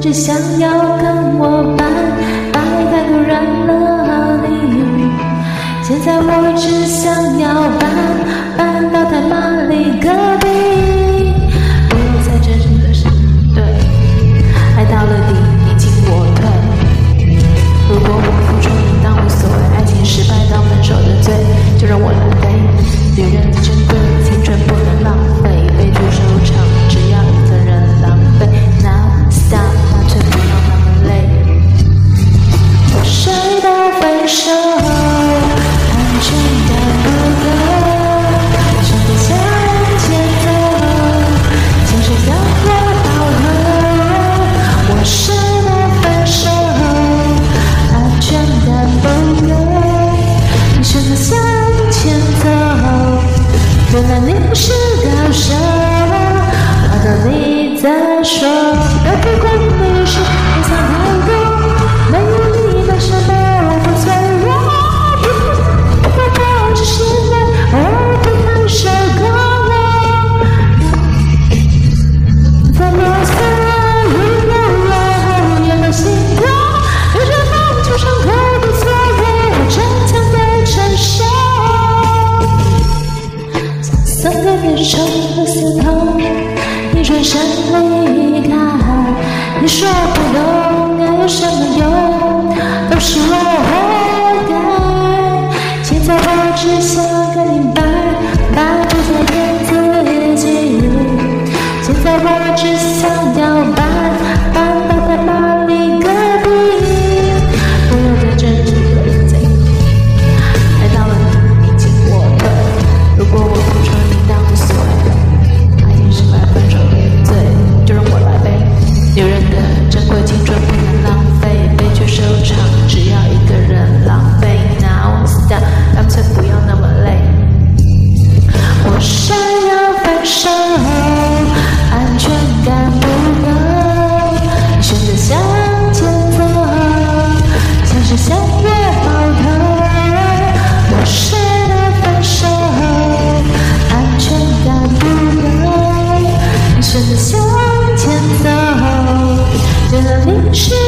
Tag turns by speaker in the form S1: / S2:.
S1: 只想要跟我搬太突然了，纳里，现在我只想要搬搬到他马里隔壁，不用再真逐的是对，爱到了底你进我退，如果我付出当无所谓，爱情失败当分手的罪，就让我来背，女人。show. 转身离开，你说不懂，爱有什么用？都是我活该。现在我只想跟你。You.